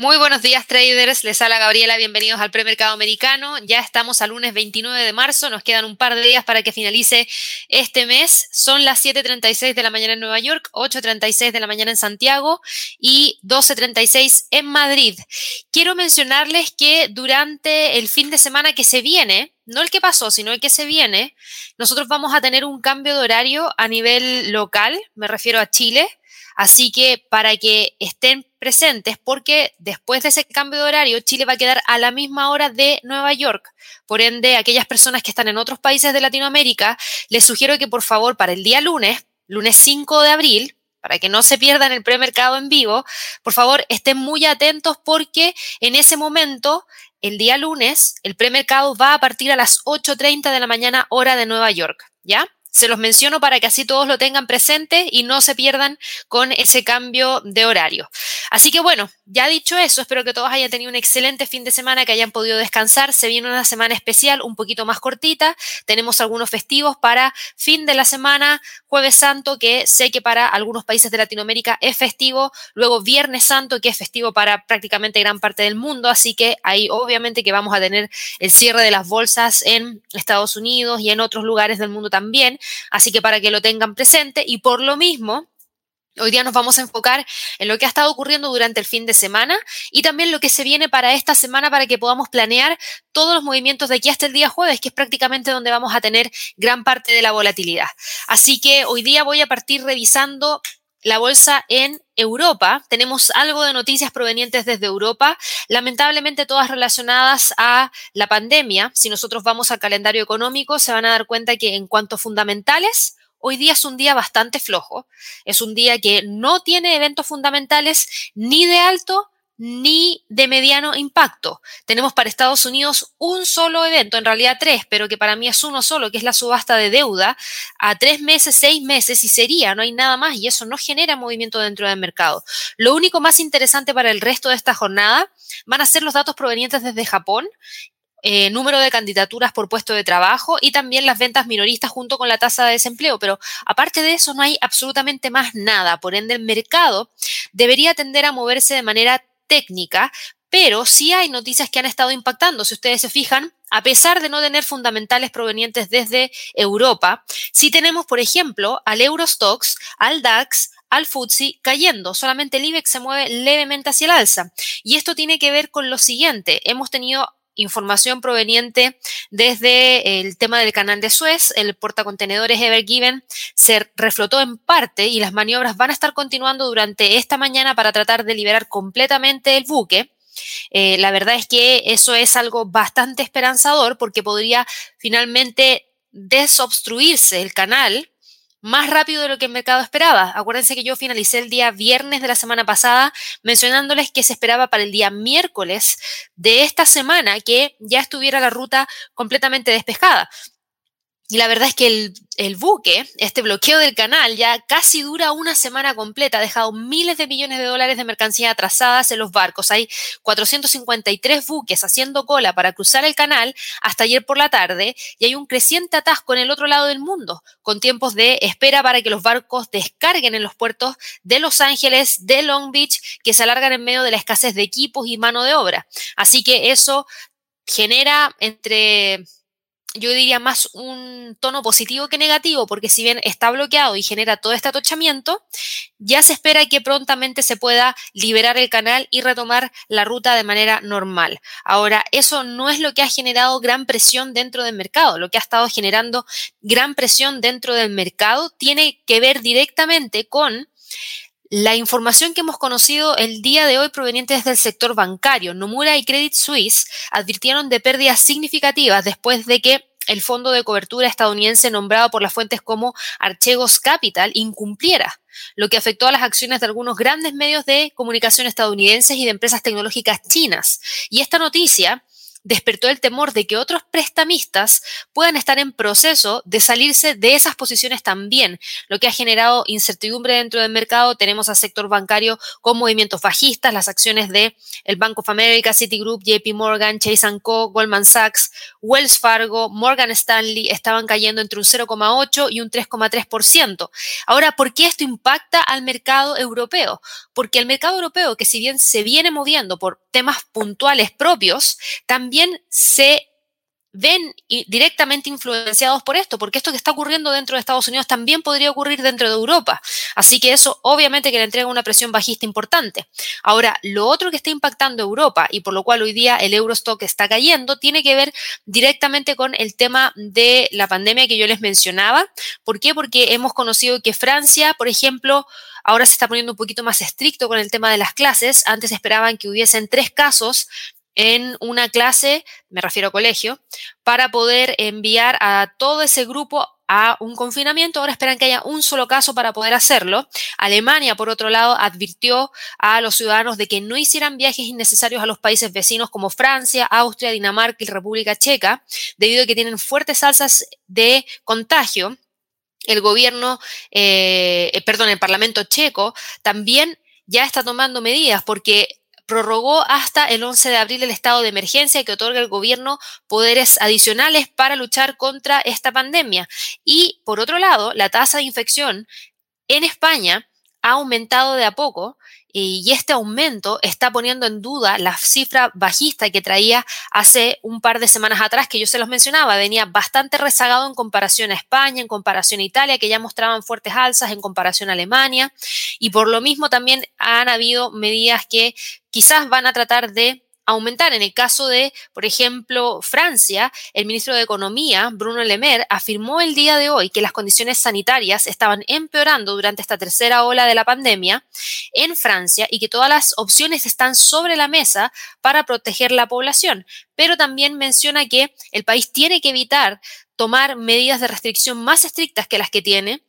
Muy buenos días traders, les habla Gabriela, bienvenidos al premercado americano. Ya estamos al lunes 29 de marzo, nos quedan un par de días para que finalice este mes. Son las 7.36 de la mañana en Nueva York, 8.36 de la mañana en Santiago y 12.36 en Madrid. Quiero mencionarles que durante el fin de semana que se viene, no el que pasó, sino el que se viene, nosotros vamos a tener un cambio de horario a nivel local, me refiero a Chile. Así que para que estén presentes, porque después de ese cambio de horario, Chile va a quedar a la misma hora de Nueva York. Por ende, aquellas personas que están en otros países de Latinoamérica, les sugiero que por favor para el día lunes, lunes 5 de abril, para que no se pierdan el premercado en vivo, por favor estén muy atentos porque en ese momento, el día lunes, el premercado va a partir a las 8.30 de la mañana hora de Nueva York, ¿ya? Se los menciono para que así todos lo tengan presente y no se pierdan con ese cambio de horario. Así que bueno, ya dicho eso, espero que todos hayan tenido un excelente fin de semana, que hayan podido descansar. Se viene una semana especial, un poquito más cortita. Tenemos algunos festivos para fin de la semana, jueves santo, que sé que para algunos países de Latinoamérica es festivo. Luego viernes santo, que es festivo para prácticamente gran parte del mundo. Así que ahí obviamente que vamos a tener el cierre de las bolsas en Estados Unidos y en otros lugares del mundo también. Así que para que lo tengan presente y por lo mismo, Hoy día nos vamos a enfocar en lo que ha estado ocurriendo durante el fin de semana y también lo que se viene para esta semana para que podamos planear todos los movimientos de aquí hasta el día jueves, que es prácticamente donde vamos a tener gran parte de la volatilidad. Así que hoy día voy a partir revisando la bolsa en Europa. Tenemos algo de noticias provenientes desde Europa, lamentablemente todas relacionadas a la pandemia. Si nosotros vamos al calendario económico, se van a dar cuenta que en cuanto a fundamentales, hoy día es un día bastante flojo. Es un día que no tiene eventos fundamentales ni de alto ni de mediano impacto. Tenemos para Estados Unidos un solo evento, en realidad tres, pero que para mí es uno solo, que es la subasta de deuda a tres meses, seis meses y sería, no hay nada más y eso no genera movimiento dentro del mercado. Lo único más interesante para el resto de esta jornada van a ser los datos provenientes desde Japón eh, número de candidaturas por puesto de trabajo y también las ventas minoristas junto con la tasa de desempleo. Pero aparte de eso no hay absolutamente más nada. Por ende, el mercado debería tender a moverse de manera técnica, pero sí hay noticias que han estado impactando. Si ustedes se fijan, a pesar de no tener fundamentales provenientes desde Europa, sí tenemos, por ejemplo, al Eurostox, al DAX, al FTSE cayendo. Solamente el IBEX se mueve levemente hacia el alza. Y esto tiene que ver con lo siguiente. Hemos tenido información proveniente desde el tema del canal de Suez, el portacontenedores Ever Given se reflotó en parte y las maniobras van a estar continuando durante esta mañana para tratar de liberar completamente el buque. Eh, la verdad es que eso es algo bastante esperanzador porque podría finalmente desobstruirse el canal más rápido de lo que el mercado esperaba. Acuérdense que yo finalicé el día viernes de la semana pasada mencionándoles que se esperaba para el día miércoles de esta semana que ya estuviera la ruta completamente despejada. Y la verdad es que el, buque, este bloqueo del canal, ya casi dura una semana completa, ha dejado miles de millones de dólares de mercancía atrasadas en los barcos. Hay 453 buques haciendo cola para cruzar el canal hasta ayer por la tarde y hay un creciente atasco en el otro lado del mundo, con tiempos de espera para que los barcos descarguen en los puertos de Los Ángeles, de Long Beach, que se alargan en medio de la escasez de equipos y mano de obra. Así que eso genera entre yo diría más un tono positivo que negativo, porque si bien está bloqueado y genera todo este atochamiento, ya se espera que prontamente se pueda liberar el canal y retomar la ruta de manera normal. Ahora, eso no es lo que ha generado gran presión dentro del mercado. Lo que ha estado generando gran presión dentro del mercado tiene que ver directamente con la información que hemos conocido el día de hoy proveniente desde el sector bancario, Nomura y Credit Suisse advirtieron de pérdidas significativas después de que el fondo de cobertura estadounidense nombrado por las fuentes como Archegos Capital incumpliera, lo que afectó a las acciones de algunos grandes medios de comunicación estadounidenses y de empresas tecnológicas chinas. Y esta noticia despertó el temor de que otros prestamistas puedan estar en proceso de salirse de esas posiciones también, lo que ha generado incertidumbre dentro del mercado. Tenemos al sector bancario con movimientos bajistas, las acciones de el Bank of America, Citigroup, JP Morgan, Chase Co, Goldman Sachs, Wells Fargo, Morgan Stanley estaban cayendo entre un 0,8 y un 3,3%. Ahora, ¿por qué esto impacta al mercado europeo? Porque el mercado europeo, que si bien se viene moviendo por temas puntuales propios, también se ven directamente influenciados por esto, porque esto que está ocurriendo dentro de Estados Unidos también podría ocurrir dentro de Europa. Así que eso obviamente que le entrega una presión bajista importante. Ahora, lo otro que está impactando Europa y por lo cual hoy día el Eurostock está cayendo, tiene que ver directamente con el tema de la pandemia que yo les mencionaba. ¿Por qué? Porque hemos conocido que Francia, por ejemplo, ahora se está poniendo un poquito más estricto con el tema de las clases. Antes esperaban que hubiesen tres casos en una clase, me refiero a colegio, para poder enviar a todo ese grupo a un confinamiento. Ahora esperan que haya un solo caso para poder hacerlo. Alemania, por otro lado, advirtió a los ciudadanos de que no hicieran viajes innecesarios a los países vecinos como Francia, Austria, Dinamarca y República Checa, debido a que tienen fuertes alzas de contagio. El gobierno, eh, perdón, el Parlamento checo también ya está tomando medidas porque prorrogó hasta el 11 de abril el estado de emergencia que otorga el gobierno poderes adicionales para luchar contra esta pandemia. Y por otro lado, la tasa de infección en España ha aumentado de a poco y este aumento está poniendo en duda la cifra bajista que traía hace un par de semanas atrás, que yo se los mencionaba, venía bastante rezagado en comparación a España, en comparación a Italia, que ya mostraban fuertes alzas, en comparación a Alemania, y por lo mismo también han habido medidas que quizás van a tratar de aumentar. En el caso de, por ejemplo, Francia, el ministro de Economía, Bruno Le Maire, afirmó el día de hoy que las condiciones sanitarias estaban empeorando durante esta tercera ola de la pandemia en Francia y que todas las opciones están sobre la mesa para proteger la población. Pero también menciona que el país tiene que evitar tomar medidas de restricción más estrictas que las que tiene.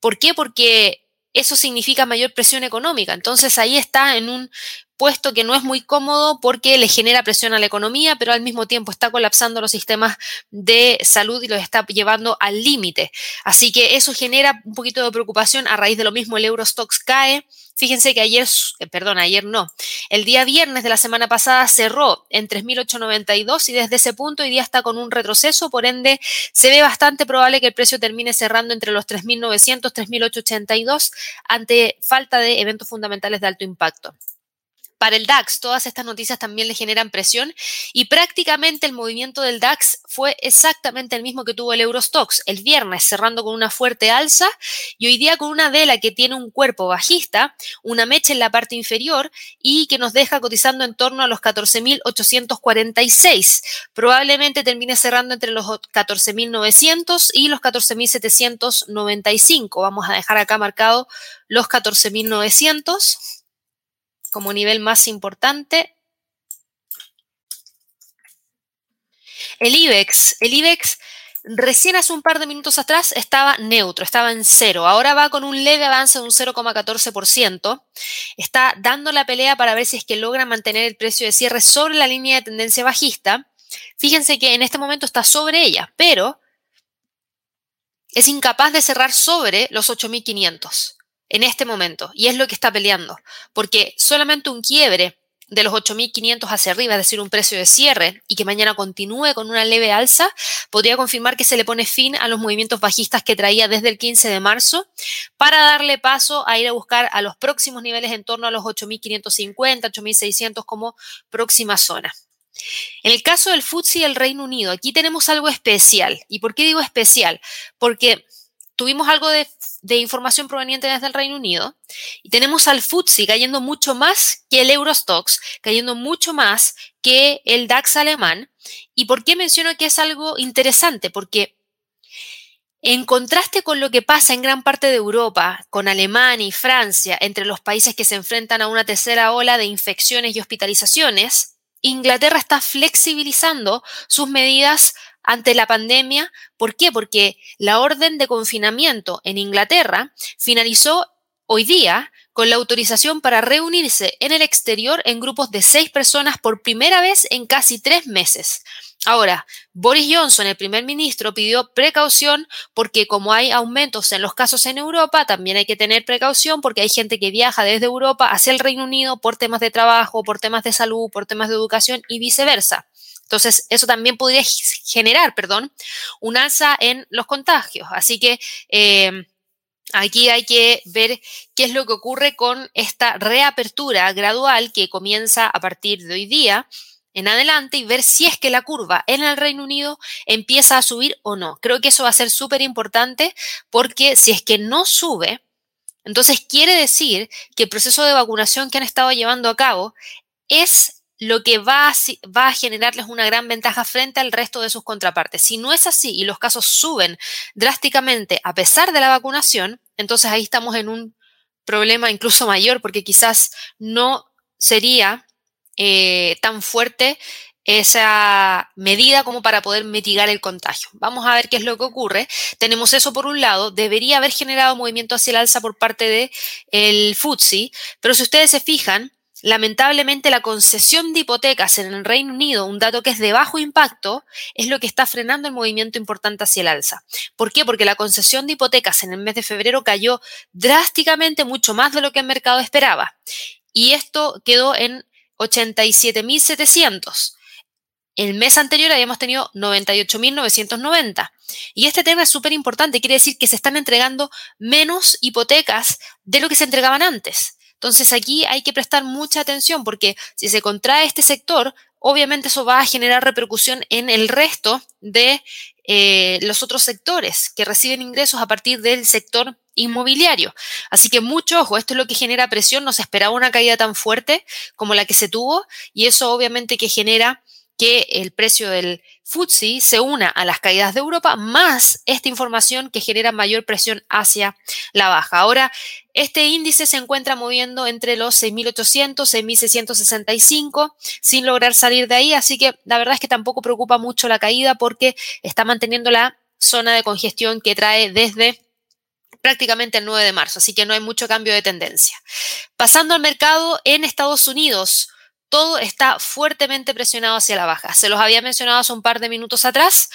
¿Por qué? Porque eso significa mayor presión económica. Entonces ahí está en un puesto que no es muy cómodo porque le genera presión a la economía, pero al mismo tiempo está colapsando los sistemas de salud y los está llevando al límite. Así que eso genera un poquito de preocupación. A raíz de lo mismo, el Eurostox cae. Fíjense que ayer, eh, perdón, ayer no, el día viernes de la semana pasada cerró en 3.892 y desde ese punto hoy día está con un retroceso, por ende se ve bastante probable que el precio termine cerrando entre los 3.900, 3.882 ante falta de eventos fundamentales de alto impacto. Para el DAX, todas estas noticias también le generan presión y prácticamente el movimiento del DAX fue exactamente el mismo que tuvo el Eurostox el viernes, cerrando con una fuerte alza y hoy día con una vela que tiene un cuerpo bajista, una mecha en la parte inferior y que nos deja cotizando en torno a los 14.846. Probablemente termine cerrando entre los 14.900 y los 14.795. Vamos a dejar acá marcado los 14.900 como nivel más importante. El IBEX, el IBEX recién hace un par de minutos atrás estaba neutro, estaba en cero. Ahora va con un leve avance de un 0,14%. Está dando la pelea para ver si es que logra mantener el precio de cierre sobre la línea de tendencia bajista. Fíjense que en este momento está sobre ella, pero es incapaz de cerrar sobre los 8.500 en este momento y es lo que está peleando, porque solamente un quiebre de los 8.500 hacia arriba, es decir, un precio de cierre y que mañana continúe con una leve alza, podría confirmar que se le pone fin a los movimientos bajistas que traía desde el 15 de marzo para darle paso a ir a buscar a los próximos niveles en torno a los 8.550, 8.600 como próxima zona. En el caso del FTSE y el Reino Unido, aquí tenemos algo especial. ¿Y por qué digo especial? Porque tuvimos algo de, información proveniente desde el Reino Unido y tenemos al FTSE cayendo mucho más que el Eurostox, cayendo mucho más que el DAX alemán. ¿Y por qué menciono que es algo interesante? Porque en contraste con lo que pasa en gran parte de Europa, con Alemania y Francia, entre los países que se enfrentan a una tercera ola de infecciones y hospitalizaciones, Inglaterra está flexibilizando sus medidas ante la pandemia. ¿Por qué? Porque la orden de confinamiento en Inglaterra finalizó hoy día con la autorización para reunirse en el exterior en grupos de seis personas por primera vez en casi tres meses. Ahora, Boris Johnson, el primer ministro, pidió precaución porque como hay aumentos en los casos en Europa, también hay que tener precaución porque hay gente que viaja desde Europa hacia el Reino Unido por temas de trabajo, por temas de salud, por temas de educación y viceversa. Entonces, eso también podría generar, perdón, un alza en los contagios. Así que eh, aquí hay que ver qué es lo que ocurre con esta reapertura gradual que comienza a partir de hoy día en adelante y ver si es que la curva en el Reino Unido empieza a subir o no. Creo que eso va a ser súper importante porque si es que no sube, entonces quiere decir que el proceso de vacunación que han estado llevando a cabo es lo que va a, generarles una gran ventaja frente al resto de sus contrapartes. Si no es así y los casos suben drásticamente a pesar de la vacunación, entonces ahí estamos en un problema incluso mayor porque quizás no sería eh, tan fuerte esa medida como para poder mitigar el contagio. Vamos a ver qué es lo que ocurre. Tenemos eso por un lado, debería haber generado movimiento hacia el alza por parte del el FTSE, pero si ustedes se fijan, lamentablemente la concesión de hipotecas en el Reino Unido, un dato que es de bajo impacto, es lo que está frenando el movimiento importante hacia el alza. ¿Por qué? Porque la concesión de hipotecas en el mes de febrero cayó drásticamente mucho más de lo que el mercado esperaba. Y esto quedó en 87.700. El mes anterior habíamos tenido 98.990. Y este tema es súper importante, quiere decir que se están entregando menos hipotecas de lo que se entregaban antes. Entonces aquí hay que prestar mucha atención porque si se contrae este sector, obviamente eso va a generar repercusión en el resto de eh, los otros sectores que reciben ingresos a partir del sector inmobiliario. Así que mucho ojo, esto es lo que genera presión, no se esperaba una caída tan fuerte como la que se tuvo y eso obviamente que genera que el precio del FTSE se una a las caídas de Europa, más esta información que genera mayor presión hacia la baja. Ahora, este índice se encuentra moviendo entre los 6.800, 6.665, sin lograr salir de ahí, así que la verdad es que tampoco preocupa mucho la caída porque está manteniendo la zona de congestión que trae desde prácticamente el 9 de marzo, así que no hay mucho cambio de tendencia. Pasando al mercado en Estados Unidos, todo está fuertemente presionado hacia la baja. Se los había mencionado hace un par de minutos atrás.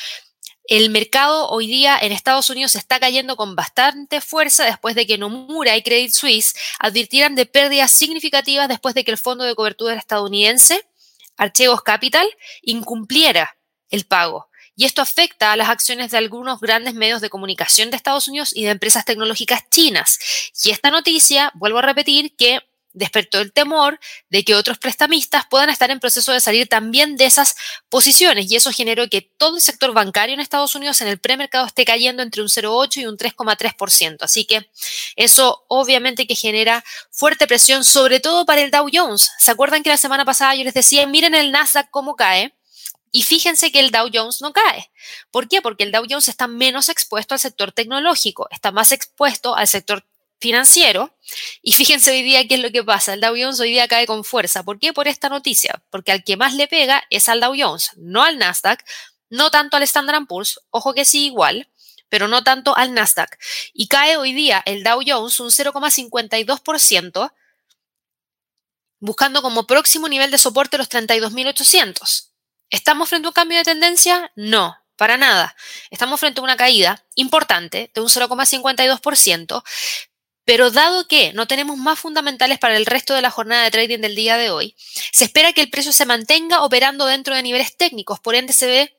El mercado hoy día en Estados Unidos está cayendo con bastante fuerza después de que Nomura y Credit Suisse advirtieran de pérdidas significativas después de que el fondo de cobertura estadounidense, Archegos Capital, incumpliera el pago. Y esto afecta a las acciones de algunos grandes medios de comunicación de Estados Unidos y de empresas tecnológicas chinas. Y esta noticia, vuelvo a repetir, que despertó el temor de que otros prestamistas puedan estar en proceso de salir también de esas posiciones y eso generó que todo el sector bancario en Estados Unidos en el premercado esté cayendo entre un 0,8 y un 3,3%. Así que eso obviamente que genera fuerte presión, sobre todo para el Dow Jones. ¿Se acuerdan que la semana pasada yo les decía, miren el Nasdaq cómo cae? Y fíjense que el Dow Jones no cae. ¿Por qué? Porque el Dow Jones está menos expuesto al sector tecnológico, está más expuesto al sector financiero. Y fíjense hoy día qué es lo que pasa. El Dow Jones hoy día cae con fuerza. ¿Por qué? Por esta noticia. Porque al que más le pega es al Dow Jones, no al Nasdaq, no tanto al Standard Poor's. Ojo que sí, igual pero no tanto al Nasdaq. Y cae hoy día el Dow Jones un 0,52%, buscando como próximo nivel de soporte los 32.800. ¿Estamos frente a un cambio de tendencia? No, para nada. Estamos frente a una caída importante de un 0,52%, pero dado que no tenemos más fundamentales para el resto de la jornada de trading del día de hoy, se espera que el precio se mantenga operando dentro de niveles técnicos, por ende se ve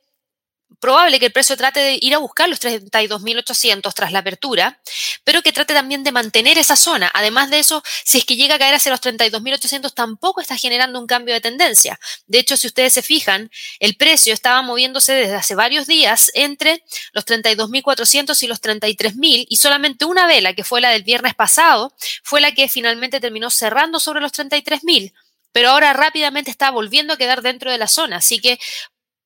probable que el precio trate de ir a buscar los 32.800 tras la apertura, pero que trate también de mantener esa zona. Además de eso, si es que llega a caer hacia los 32.800, tampoco está generando un cambio de tendencia. De hecho, si ustedes se fijan, el precio estaba moviéndose desde hace varios días entre los 32.400 y los 33.000 y solamente una vela, que fue la del viernes pasado, fue la que finalmente terminó cerrando sobre los 33.000 pero ahora rápidamente está volviendo a quedar dentro de la zona. Así que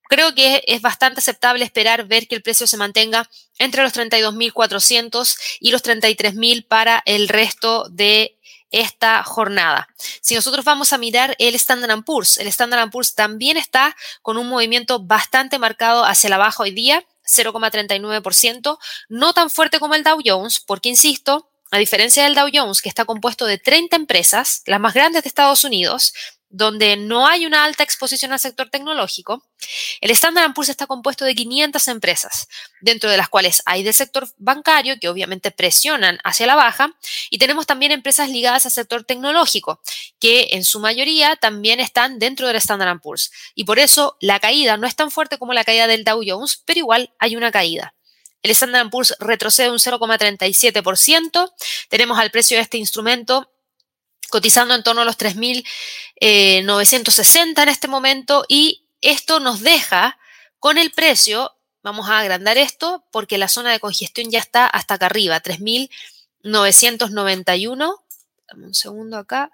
Creo que es bastante aceptable esperar ver que el precio se mantenga entre los 32.400 y los 33.000 para el resto de esta jornada. Si nosotros vamos a mirar el Standard Poor's, el Standard Poor's también está con un movimiento bastante marcado hacia la baja hoy día, 0,39%, no tan fuerte como el Dow Jones, porque insisto, a diferencia del Dow Jones, que está compuesto de 30 empresas, las más grandes de Estados Unidos, donde no hay una alta exposición al sector tecnológico, el Standard Poor's está compuesto de 500 empresas, dentro de las cuales hay del sector bancario, que obviamente presionan hacia la baja, y tenemos también empresas ligadas al sector tecnológico, que en su mayoría también están dentro del Standard Poor's. Y por eso la caída no es tan fuerte como la caída del Dow Jones, pero igual hay una caída. El Standard Poor's retrocede un 0,37%. Tenemos al precio de este instrumento cotizando en torno a los 3.960 eh, en este momento y esto nos deja con el precio, vamos a agrandar esto porque la zona de congestión ya está hasta acá arriba, 3.991. Dame un segundo acá.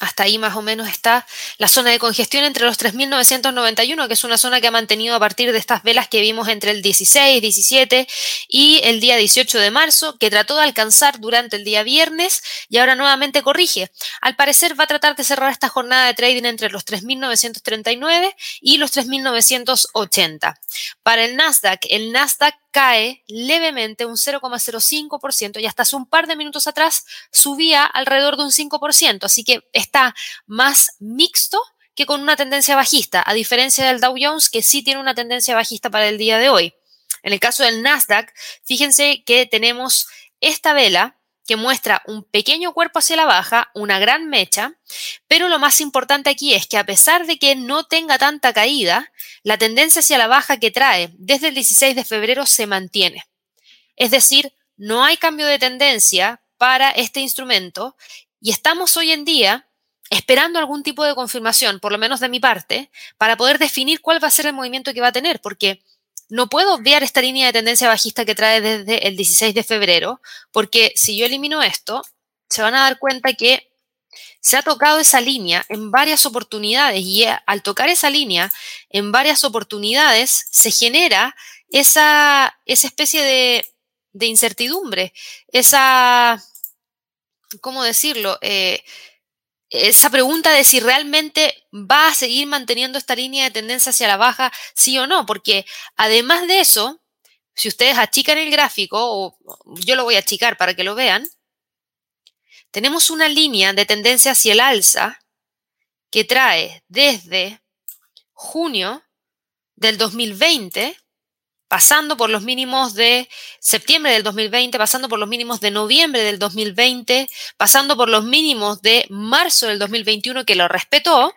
Hasta ahí más o menos está la zona de congestión entre los 3.991, que es una zona que ha mantenido a partir de estas velas que vimos entre el 16, 17 y el día 18 de marzo, que trató de alcanzar durante el día viernes y ahora nuevamente corrige. Al parecer va a tratar de cerrar esta jornada de trading entre los 3.939 y los 3.980. Para el Nasdaq, el Nasdaq cae levemente un 0,05% y hasta hace un par de minutos atrás subía alrededor de un 5%, así que está más mixto que con una tendencia bajista, a diferencia del Dow Jones que sí tiene una tendencia bajista para el día de hoy. En el caso del Nasdaq, fíjense que tenemos esta vela que muestra un pequeño cuerpo hacia la baja, una gran mecha, pero lo más importante aquí es que a pesar de que no tenga tanta caída, la tendencia hacia la baja que trae desde el 16 de febrero se mantiene. Es decir, no hay cambio de tendencia para este instrumento y estamos hoy en día esperando algún tipo de confirmación, por lo menos de mi parte, para poder definir cuál va a ser el movimiento que va a tener, porque no puedo obviar esta línea de tendencia bajista que trae desde el 16 de febrero, porque si yo elimino esto, se van a dar cuenta que se ha tocado esa línea en varias oportunidades y al tocar esa línea en varias oportunidades se genera esa, esa especie de, de, incertidumbre, esa, ¿cómo decirlo? Eh, esa pregunta de si realmente va a seguir manteniendo esta línea de tendencia hacia la baja, sí o no, porque además de eso, si ustedes achican el gráfico, o yo lo voy a achicar para que lo vean, tenemos una línea de tendencia hacia el alza que trae desde junio del 2020 pasando por los mínimos de septiembre del 2020, pasando por los mínimos de noviembre del 2020, pasando por los mínimos de marzo del 2021 que lo respetó.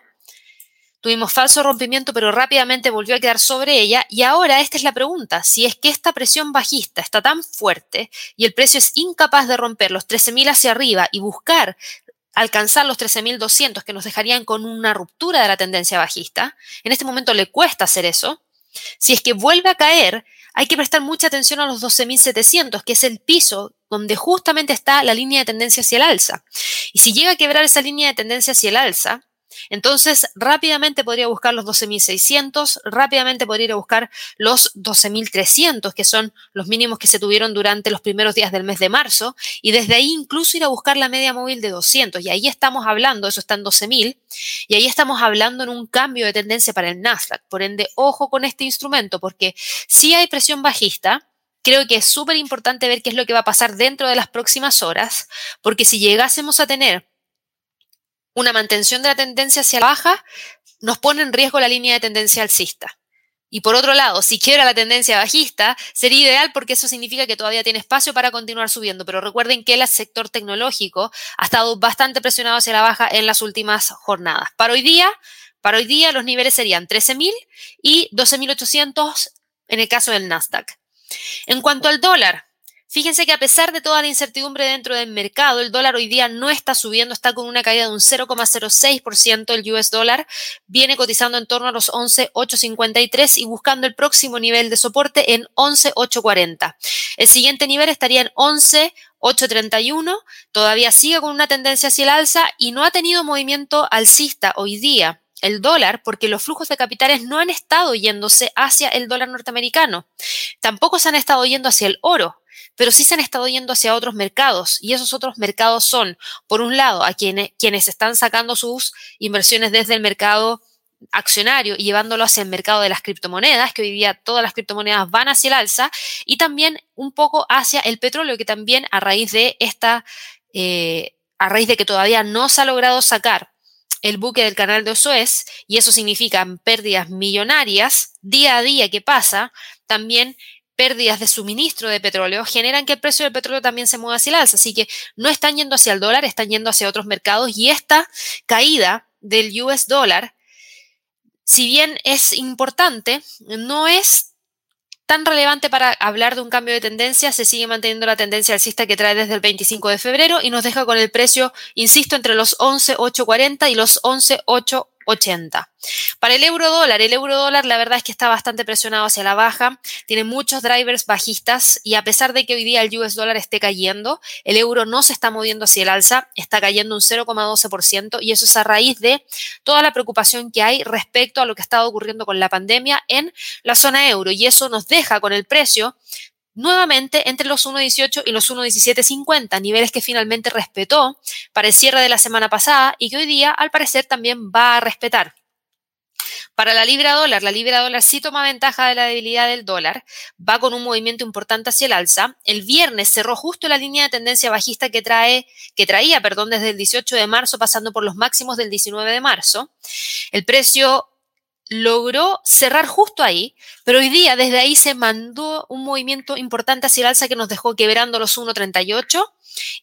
Tuvimos falso rompimiento, pero rápidamente volvió a quedar sobre ella. Y ahora esta es la pregunta, si es que esta presión bajista está tan fuerte y el precio es incapaz de romper los 13.000 hacia arriba y buscar alcanzar los 13.200 que nos dejarían con una ruptura de la tendencia bajista, en este momento le cuesta hacer eso, si es que vuelve a caer, hay que prestar mucha atención a los 12.700, que es el piso donde justamente está la línea de tendencia hacia el alza. Y si llega a quebrar esa línea de tendencia hacia el alza, entonces, rápidamente podría buscar los 12.600, rápidamente podría ir a buscar los 12.300, que son los mínimos que se tuvieron durante los primeros días del mes de marzo, y desde ahí incluso ir a buscar la media móvil de 200. Y ahí estamos hablando, eso está en 12.000, y ahí estamos hablando en un cambio de tendencia para el Nasdaq. Por ende, ojo con este instrumento, porque si hay presión bajista, creo que es súper importante ver qué es lo que va a pasar dentro de las próximas horas, porque si llegásemos a tener una mantención de la tendencia hacia la baja nos pone en riesgo la línea de tendencia alcista. Y por otro lado, si quiebra la tendencia bajista, sería ideal porque eso significa que todavía tiene espacio para continuar subiendo. Pero recuerden que el sector tecnológico ha estado bastante presionado hacia la baja en las últimas jornadas. Para hoy día, para hoy día los niveles serían 13.000 y 12.800 en el caso del Nasdaq. En cuanto al dólar, Fíjense que a pesar de toda la incertidumbre dentro del mercado, el dólar hoy día no está subiendo, está con una caída de un 0,06%. El US dólar viene cotizando en torno a los 11,853 y buscando el próximo nivel de soporte en 11,840. El siguiente nivel estaría en 11,831. Todavía sigue con una tendencia hacia el alza y no ha tenido movimiento alcista hoy día el dólar porque los flujos de capitales no han estado yéndose hacia el dólar norteamericano. Tampoco se han estado yendo hacia el oro pero sí se han estado yendo hacia otros mercados y esos otros mercados son, por un lado, a quienes, quienes están sacando sus inversiones desde el mercado accionario y llevándolo hacia el mercado de las criptomonedas, que hoy día todas las criptomonedas van hacia el alza, y también un poco hacia el petróleo, que también a raíz de esta, eh, a raíz de que todavía no se ha logrado sacar el buque del canal de Suez, y eso significa pérdidas millonarias día a día que pasa, también pérdidas de suministro de petróleo generan que el precio del petróleo también se mueva hacia el alza. Así que no están yendo hacia el dólar, están yendo hacia otros mercados y esta caída del US dólar, si bien es importante, no es tan relevante para hablar de un cambio de tendencia, se sigue manteniendo la tendencia alcista que trae desde el 25 de febrero y nos deja con el precio, insisto, entre los 11.840 y los 11.8 80. Para el euro dólar, el euro dólar la verdad es que está bastante presionado hacia la baja, tiene muchos drivers bajistas y a pesar de que hoy día el US dólar esté cayendo, el euro no se está moviendo hacia el alza, está cayendo un 0,12% y eso es a raíz de toda la preocupación que hay respecto a lo que ha estado ocurriendo con la pandemia en la zona euro y eso nos deja con el precio nuevamente entre los 1.18 y los 1.1750, niveles que finalmente respetó para el cierre de la semana pasada y que hoy día al parecer también va a respetar. Para la libra dólar, la libra dólar sí toma ventaja de la debilidad del dólar, va con un movimiento importante hacia el alza. El viernes cerró justo la línea de tendencia bajista que trae que traía, perdón, desde el 18 de marzo pasando por los máximos del 19 de marzo. El precio logró cerrar justo ahí, pero hoy día desde ahí se mandó un movimiento importante hacia el alza que nos dejó quebrando los 1.38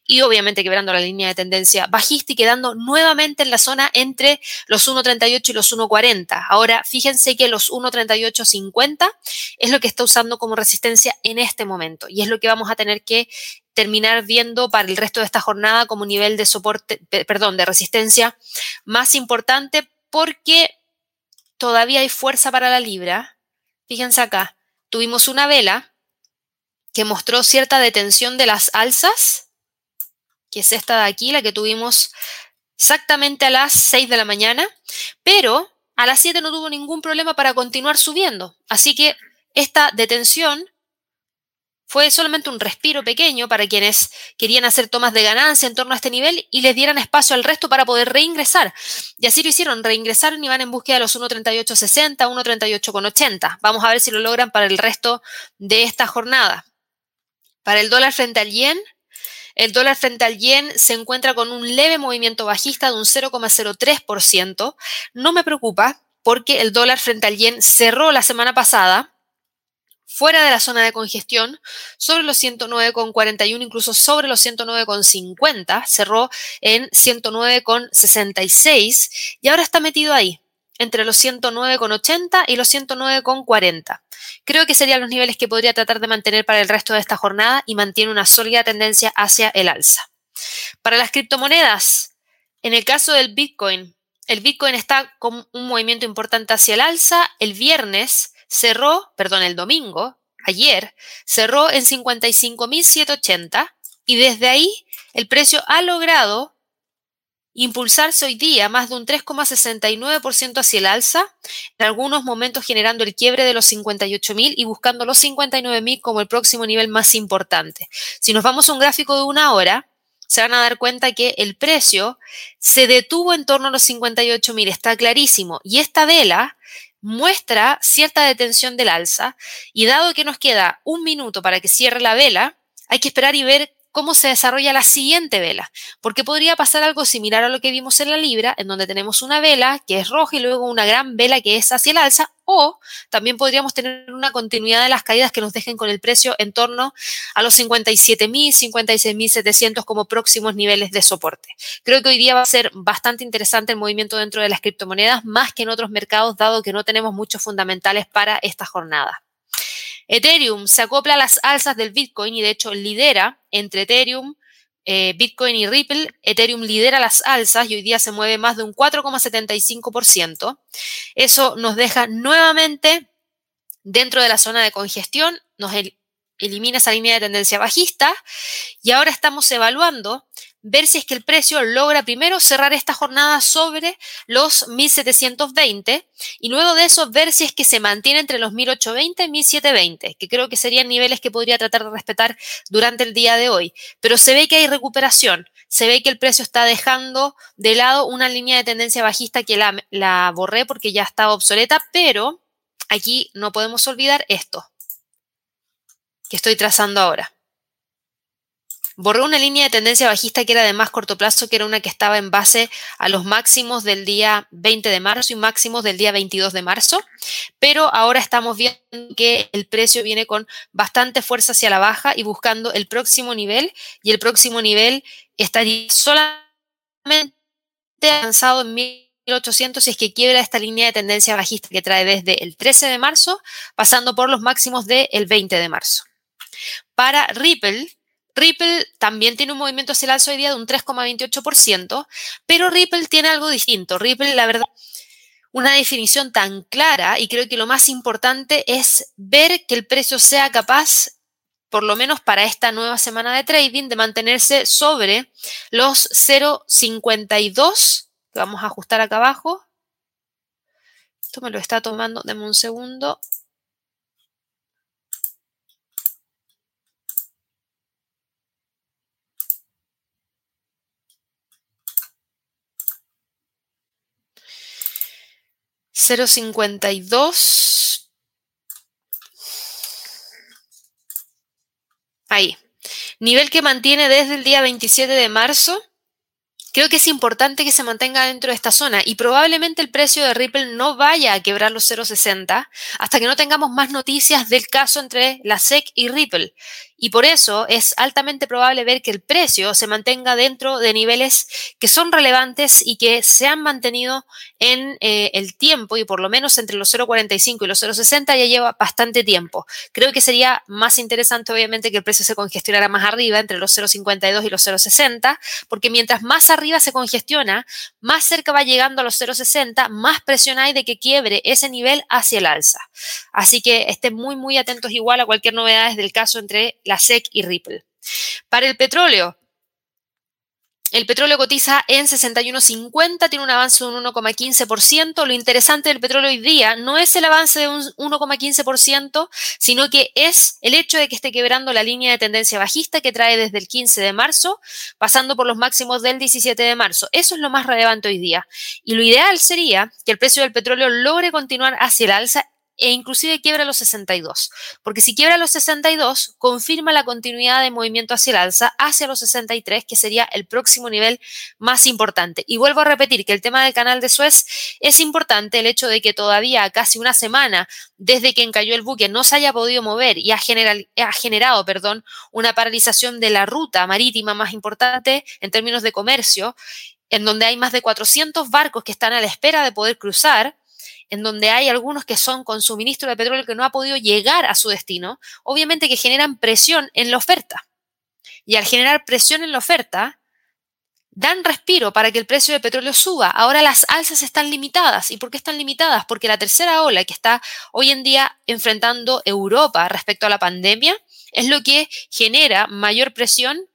y obviamente quebrando la línea de tendencia bajista y quedando nuevamente en la zona entre los 1.38 y los 1.40. Ahora, fíjense que los 1.38.50 es lo que está usando como resistencia en este momento y es lo que vamos a tener que terminar viendo para el resto de esta jornada como nivel de soporte, perdón, de resistencia más importante porque todavía hay fuerza para la libra. Fíjense acá, tuvimos una vela que mostró cierta detención de las alzas, que es esta de aquí, la que tuvimos exactamente a las 6 de la mañana, pero a las 7 no tuvo ningún problema para continuar subiendo. Así que esta detención fue solamente un respiro pequeño para quienes querían hacer tomas de ganancia en torno a este nivel y les dieran espacio al resto para poder reingresar. Y así lo hicieron, reingresaron y van en búsqueda de los 1.3860, 1.38,80. Vamos a ver si lo logran para el resto de esta jornada. Para el dólar frente al yen, el dólar frente al yen se encuentra con un leve movimiento bajista de un 0,03%. No me preocupa porque el dólar frente al yen cerró la semana pasada fuera de la zona de congestión, sobre los 109,41, incluso sobre los 109,50, cerró en 109,66 y ahora está metido ahí, entre los 109,80 y los 109,40. Creo que serían los niveles que podría tratar de mantener para el resto de esta jornada y mantiene una sólida tendencia hacia el alza. Para las criptomonedas, en el caso del Bitcoin, el Bitcoin está con un movimiento importante hacia el alza. El viernes cerró, perdón, el domingo, ayer, cerró en 55.780 y desde ahí el precio ha logrado impulsarse hoy día más de un 3,69% hacia el alza, en algunos momentos generando el quiebre de los 58.000 y buscando los 59.000 como el próximo nivel más importante. Si nos vamos a un gráfico de una hora, se van a dar cuenta que el precio se detuvo en torno a los 58.000, está clarísimo. Y esta vela muestra cierta detención del alza y dado que nos queda un minuto para que cierre la vela, hay que esperar y ver cómo se desarrolla la siguiente vela, porque podría pasar algo similar a lo que vimos en la libra, en donde tenemos una vela que es roja y luego una gran vela que es hacia el alza, o también podríamos tener una continuidad de las caídas que nos dejen con el precio en torno a los 57.000, 56.700 como próximos niveles de soporte. Creo que hoy día va a ser bastante interesante el movimiento dentro de las criptomonedas, más que en otros mercados, dado que no tenemos muchos fundamentales para esta jornada. Ethereum se acopla a las alzas del Bitcoin y de hecho lidera entre Ethereum, eh, Bitcoin y Ripple. Ethereum lidera las alzas y hoy día se mueve más de un 4,75%. Eso nos deja nuevamente dentro de la zona de congestión, nos elimina esa línea de tendencia bajista y ahora estamos evaluando ver si es que el precio logra primero cerrar esta jornada sobre los 1720 y luego de eso ver si es que se mantiene entre los 1820 y 1720, que creo que serían niveles que podría tratar de respetar durante el día de hoy. Pero se ve que hay recuperación. se ve que el precio está dejando de lado una línea de tendencia bajista que la, la borré porque ya estaba obsoleta, pero aquí no podemos olvidar esto que estoy trazando ahora. Borré una línea de tendencia bajista que era de más corto plazo, que era una que estaba en base a los máximos del día 20 de marzo y máximos del día 22 de marzo, pero ahora estamos viendo que el precio viene con bastante fuerza hacia la baja y buscando el próximo nivel y el próximo nivel estaría solamente avanzado en 1800 si es que quiebra esta línea de tendencia bajista que trae desde el 13 de marzo, pasando por los máximos del 20 de marzo. Para Ripple, Ripple también tiene un movimiento hacia el alza hoy día de un 3,28%, pero Ripple tiene algo distinto. Ripple, la verdad, una definición tan clara y creo que lo más importante es ver que el precio sea capaz, por lo menos para esta nueva semana de trading, de mantenerse sobre los 0,52, que vamos a ajustar acá abajo. Esto me lo está tomando, deme un segundo. 052. Ahí. Nivel que mantiene desde el día 27 de marzo. Creo que es importante que se mantenga dentro de esta zona y probablemente el precio de Ripple no vaya a quebrar los 0,60 hasta que no tengamos más noticias del caso entre la SEC y Ripple y por eso es altamente probable ver que el precio se mantenga dentro de niveles que son relevantes y que se han mantenido en eh, el tiempo y por lo menos entre los 0,45 y los 0,60 ya lleva bastante tiempo. Creo que sería más interesante obviamente que el precio se congestionara más arriba entre los 0,52 y los 0,60 porque mientras más arriba se congestiona, más cerca va llegando a los 0,60, más presión hay de que quiebre ese nivel hacia el alza. Así que estén muy muy atentos igual a cualquier novedad del caso entre la SEC y Ripple. Para el petróleo, el petróleo cotiza en 61.50, tiene un avance de un 1,15%. Lo interesante del petróleo hoy día no es el avance de un 1,15%, sino que es el hecho de que esté quebrando la línea de tendencia bajista que trae desde el 15 de marzo, pasando por los máximos del 17 de marzo. Eso es lo más relevante hoy día. Y lo ideal sería que el precio del petróleo logre continuar hacia el alza e inclusive quiebra los 62, porque si quiebra los 62, confirma la continuidad de movimiento hacia el alza, hacia los 63, que sería el próximo nivel más importante. Y vuelvo a repetir que el tema del canal de Suez es importante, el hecho de que todavía casi una semana desde que encalló el buque no se haya podido mover y ha, ha generado perdón, una paralización de la ruta marítima más importante en términos de comercio, en donde hay más de 400 barcos que están a la espera de poder cruzar en donde hay algunos que son con suministro de petróleo que no ha podido llegar a su destino, obviamente que generan presión en la oferta. Y al generar presión en la oferta, dan respiro para que el precio del petróleo suba. Ahora las alzas están limitadas. ¿Y por qué están limitadas? Porque la tercera ola que está hoy en día enfrentando Europa respecto a la pandemia es lo que genera mayor presión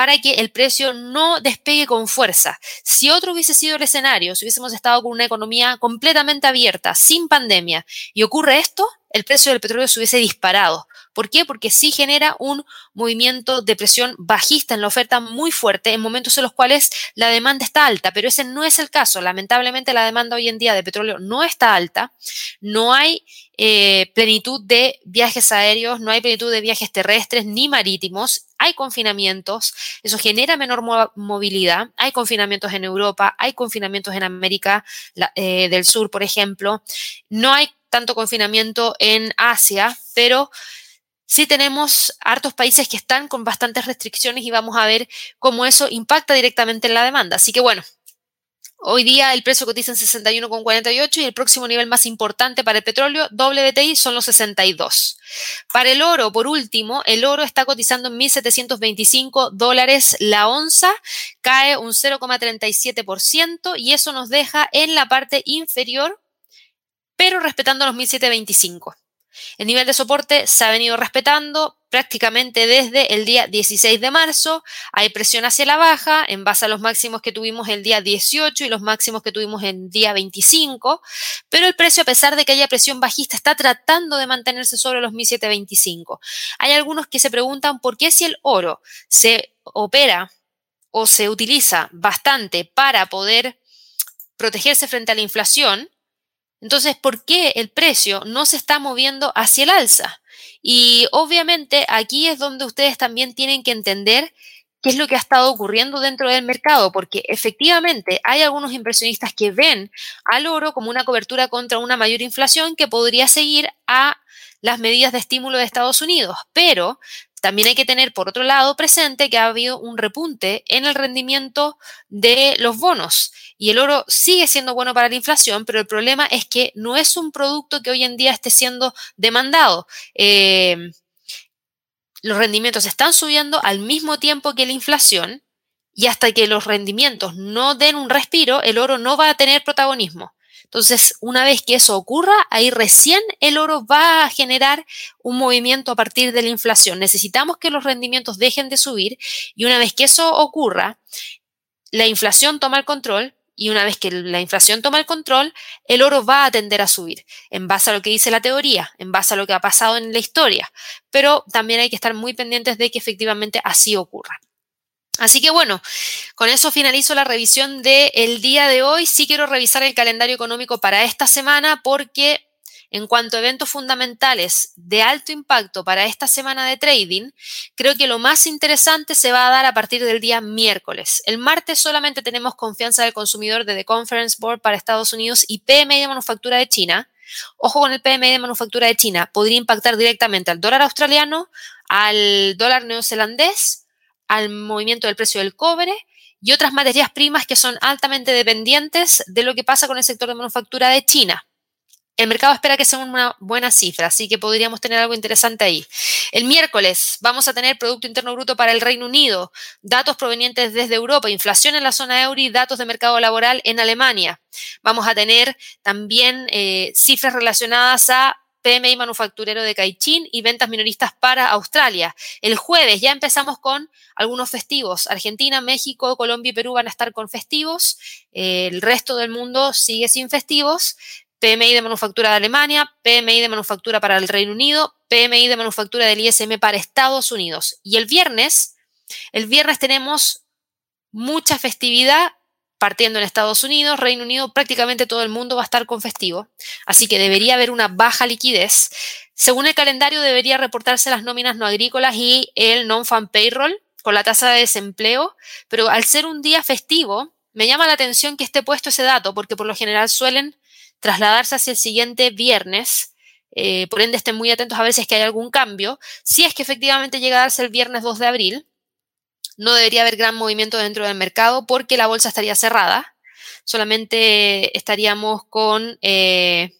para que el precio no despegue con fuerza. Si otro hubiese sido el escenario, si hubiésemos estado con una economía completamente abierta, sin pandemia, y ocurre esto, el precio del petróleo se hubiese disparado. ¿Por qué? Porque sí genera un movimiento de presión bajista en la oferta muy fuerte en momentos en los cuales la demanda está alta, pero ese no es el caso. Lamentablemente la demanda hoy en día de petróleo no está alta, no hay eh, plenitud de viajes aéreos, no hay plenitud de viajes terrestres ni marítimos, hay confinamientos, eso genera menor movilidad, hay confinamientos en Europa, hay confinamientos en América eh, del Sur, por ejemplo, no hay tanto confinamiento en Asia, pero sí tenemos hartos países que están con bastantes restricciones y vamos a ver cómo eso impacta directamente en la demanda. Así que bueno, Hoy día el precio cotiza en 61,48 y el próximo nivel más importante para el petróleo WTI son los 62. Para el oro, por último, el oro está cotizando en 1.725 dólares la onza, cae un 0,37% y eso nos deja en la parte inferior, pero respetando los 1.725. El nivel de soporte se ha venido respetando prácticamente desde el día 16 de marzo. Hay presión hacia la baja en base a los máximos que tuvimos el día 18 y los máximos que tuvimos el día 25, pero el precio, a pesar de que haya presión bajista, está tratando de mantenerse sobre los 1725. Hay algunos que se preguntan por qué si el oro se opera o se utiliza bastante para poder protegerse frente a la inflación, entonces, ¿por qué el precio no se está moviendo hacia el alza? Y obviamente aquí es donde ustedes también tienen que entender qué es lo que ha estado ocurriendo dentro del mercado, porque efectivamente hay algunos inversionistas que ven al oro como una cobertura contra una mayor inflación que podría seguir a las medidas de estímulo de Estados Unidos, pero también hay que tener, por otro lado, presente que ha habido un repunte en el rendimiento de los bonos y el oro sigue siendo bueno para la inflación, pero el problema es que no es un producto que hoy en día esté siendo demandado. Eh, los rendimientos están subiendo al mismo tiempo que la inflación y hasta que los rendimientos no den un respiro, el oro no va a tener protagonismo. Entonces, una vez que eso ocurra, ahí recién el oro va a generar un movimiento a partir de la inflación. Necesitamos que los rendimientos dejen de subir y una vez que eso ocurra, la inflación toma el control y una vez que la inflación toma el control, el oro va a tender a subir, en base a lo que dice la teoría, en base a lo que ha pasado en la historia. Pero también hay que estar muy pendientes de que efectivamente así ocurra. Así que bueno, con eso finalizo la revisión del día de hoy. Sí quiero revisar el calendario económico para esta semana porque en cuanto a eventos fundamentales de alto impacto para esta semana de trading, creo que lo más interesante se va a dar a partir del día miércoles. El martes solamente tenemos confianza del consumidor de The Conference Board para Estados Unidos y PMI de manufactura de China. Ojo con el PMI de manufactura de China, podría impactar directamente al dólar australiano, al dólar neozelandés al movimiento del precio del cobre y otras materias primas que son altamente dependientes de lo que pasa con el sector de manufactura de China. El mercado espera que sea una buena cifra, así que podríamos tener algo interesante ahí. El miércoles vamos a tener Producto Interno Bruto para el Reino Unido, datos provenientes desde Europa, inflación en la zona euro y datos de mercado laboral en Alemania. Vamos a tener también eh, cifras relacionadas a PMI manufacturero de Caixin y ventas minoristas para Australia. El jueves ya empezamos con algunos festivos. Argentina, México, Colombia y Perú van a estar con festivos. el resto del mundo sigue sin festivos. PMI de manufactura de Alemania, PMI de manufactura para el Reino Unido, PMI de manufactura del ISM para Estados Unidos. Y el viernes, el viernes tenemos mucha festividad partiendo en Estados Unidos, Reino Unido, prácticamente todo el mundo va a estar con festivo, así que debería haber una baja liquidez. Según el calendario, debería reportarse las nóminas no agrícolas y el non-fan payroll con la tasa de desempleo, pero al ser un día festivo, me llama la atención que esté puesto ese dato, porque por lo general suelen trasladarse hacia el siguiente viernes. Eh, por ende, estén muy atentos a ver si es que hay algún cambio. Si es que efectivamente llega a darse el viernes 2 de abril, no debería haber gran movimiento dentro del mercado porque la bolsa estaría cerrada. Solamente estaríamos con... Eh,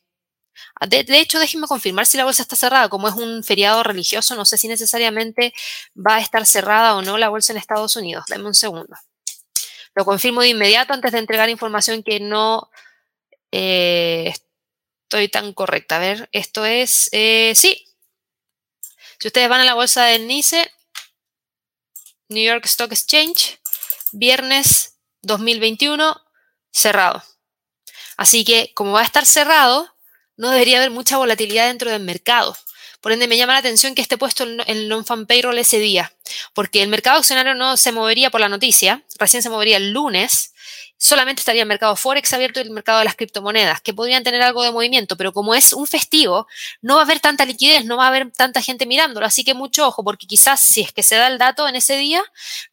de, hecho, déjenme confirmar si la bolsa está cerrada. Como es un feriado religioso, no sé si necesariamente va a estar cerrada o no la bolsa en Estados Unidos. Dame un segundo. Lo confirmo de inmediato antes de entregar información que no eh, estoy tan correcta. A ver, esto es... Eh, sí. Si ustedes van a la bolsa del NICE, New York Stock Exchange, viernes 2021, cerrado. Así que como va a estar cerrado, no debería haber mucha volatilidad dentro del mercado. Por ende, me llama la atención que esté puesto el non-fan payroll ese día, porque el mercado accionario no se movería por la noticia, recién se movería el lunes, solamente estaría el mercado Forex abierto y el mercado de las criptomonedas, que podrían tener algo de movimiento, pero como es un festivo, no va a haber tanta liquidez, no va a haber tanta gente mirándolo, así que mucho ojo, porque quizás si es que se da el dato en ese día,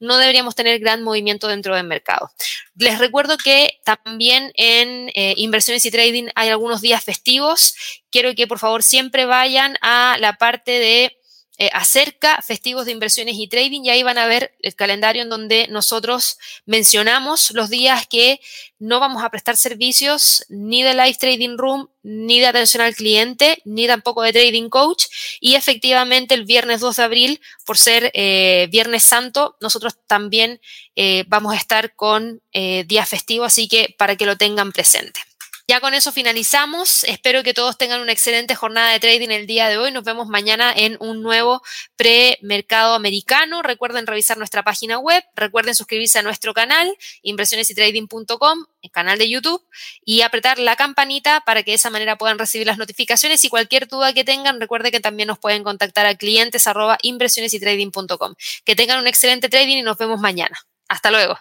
no deberíamos tener gran movimiento dentro del mercado. Les recuerdo que también en eh, inversiones y trading hay algunos días festivos. Quiero que por favor siempre vayan a la parte de eh, acerca festivos de inversiones y trading y ahí van a ver el calendario en donde nosotros mencionamos los días que no vamos a prestar servicios ni de live trading room, ni de atención al cliente, ni tampoco de trading coach. Y efectivamente el viernes 2 de abril, por ser eh, Viernes Santo, nosotros también eh, vamos a estar con día festivo, así que para que lo tengan presente. Ya con eso finalizamos. Espero que todos tengan una excelente jornada de trading el día de hoy. Nos vemos mañana en un nuevo pre-mercado americano. Recuerden revisar nuestra página web. Recuerden suscribirse a nuestro canal, inversionesytrading.com, el canal de YouTube, y apretar la campanita para que de esa manera puedan recibir las notificaciones. Y cualquier duda que tengan, recuerden que también nos pueden contactar a clientes inversionesytrading.com. Que tengan un excelente trading y nos vemos mañana. Hasta luego.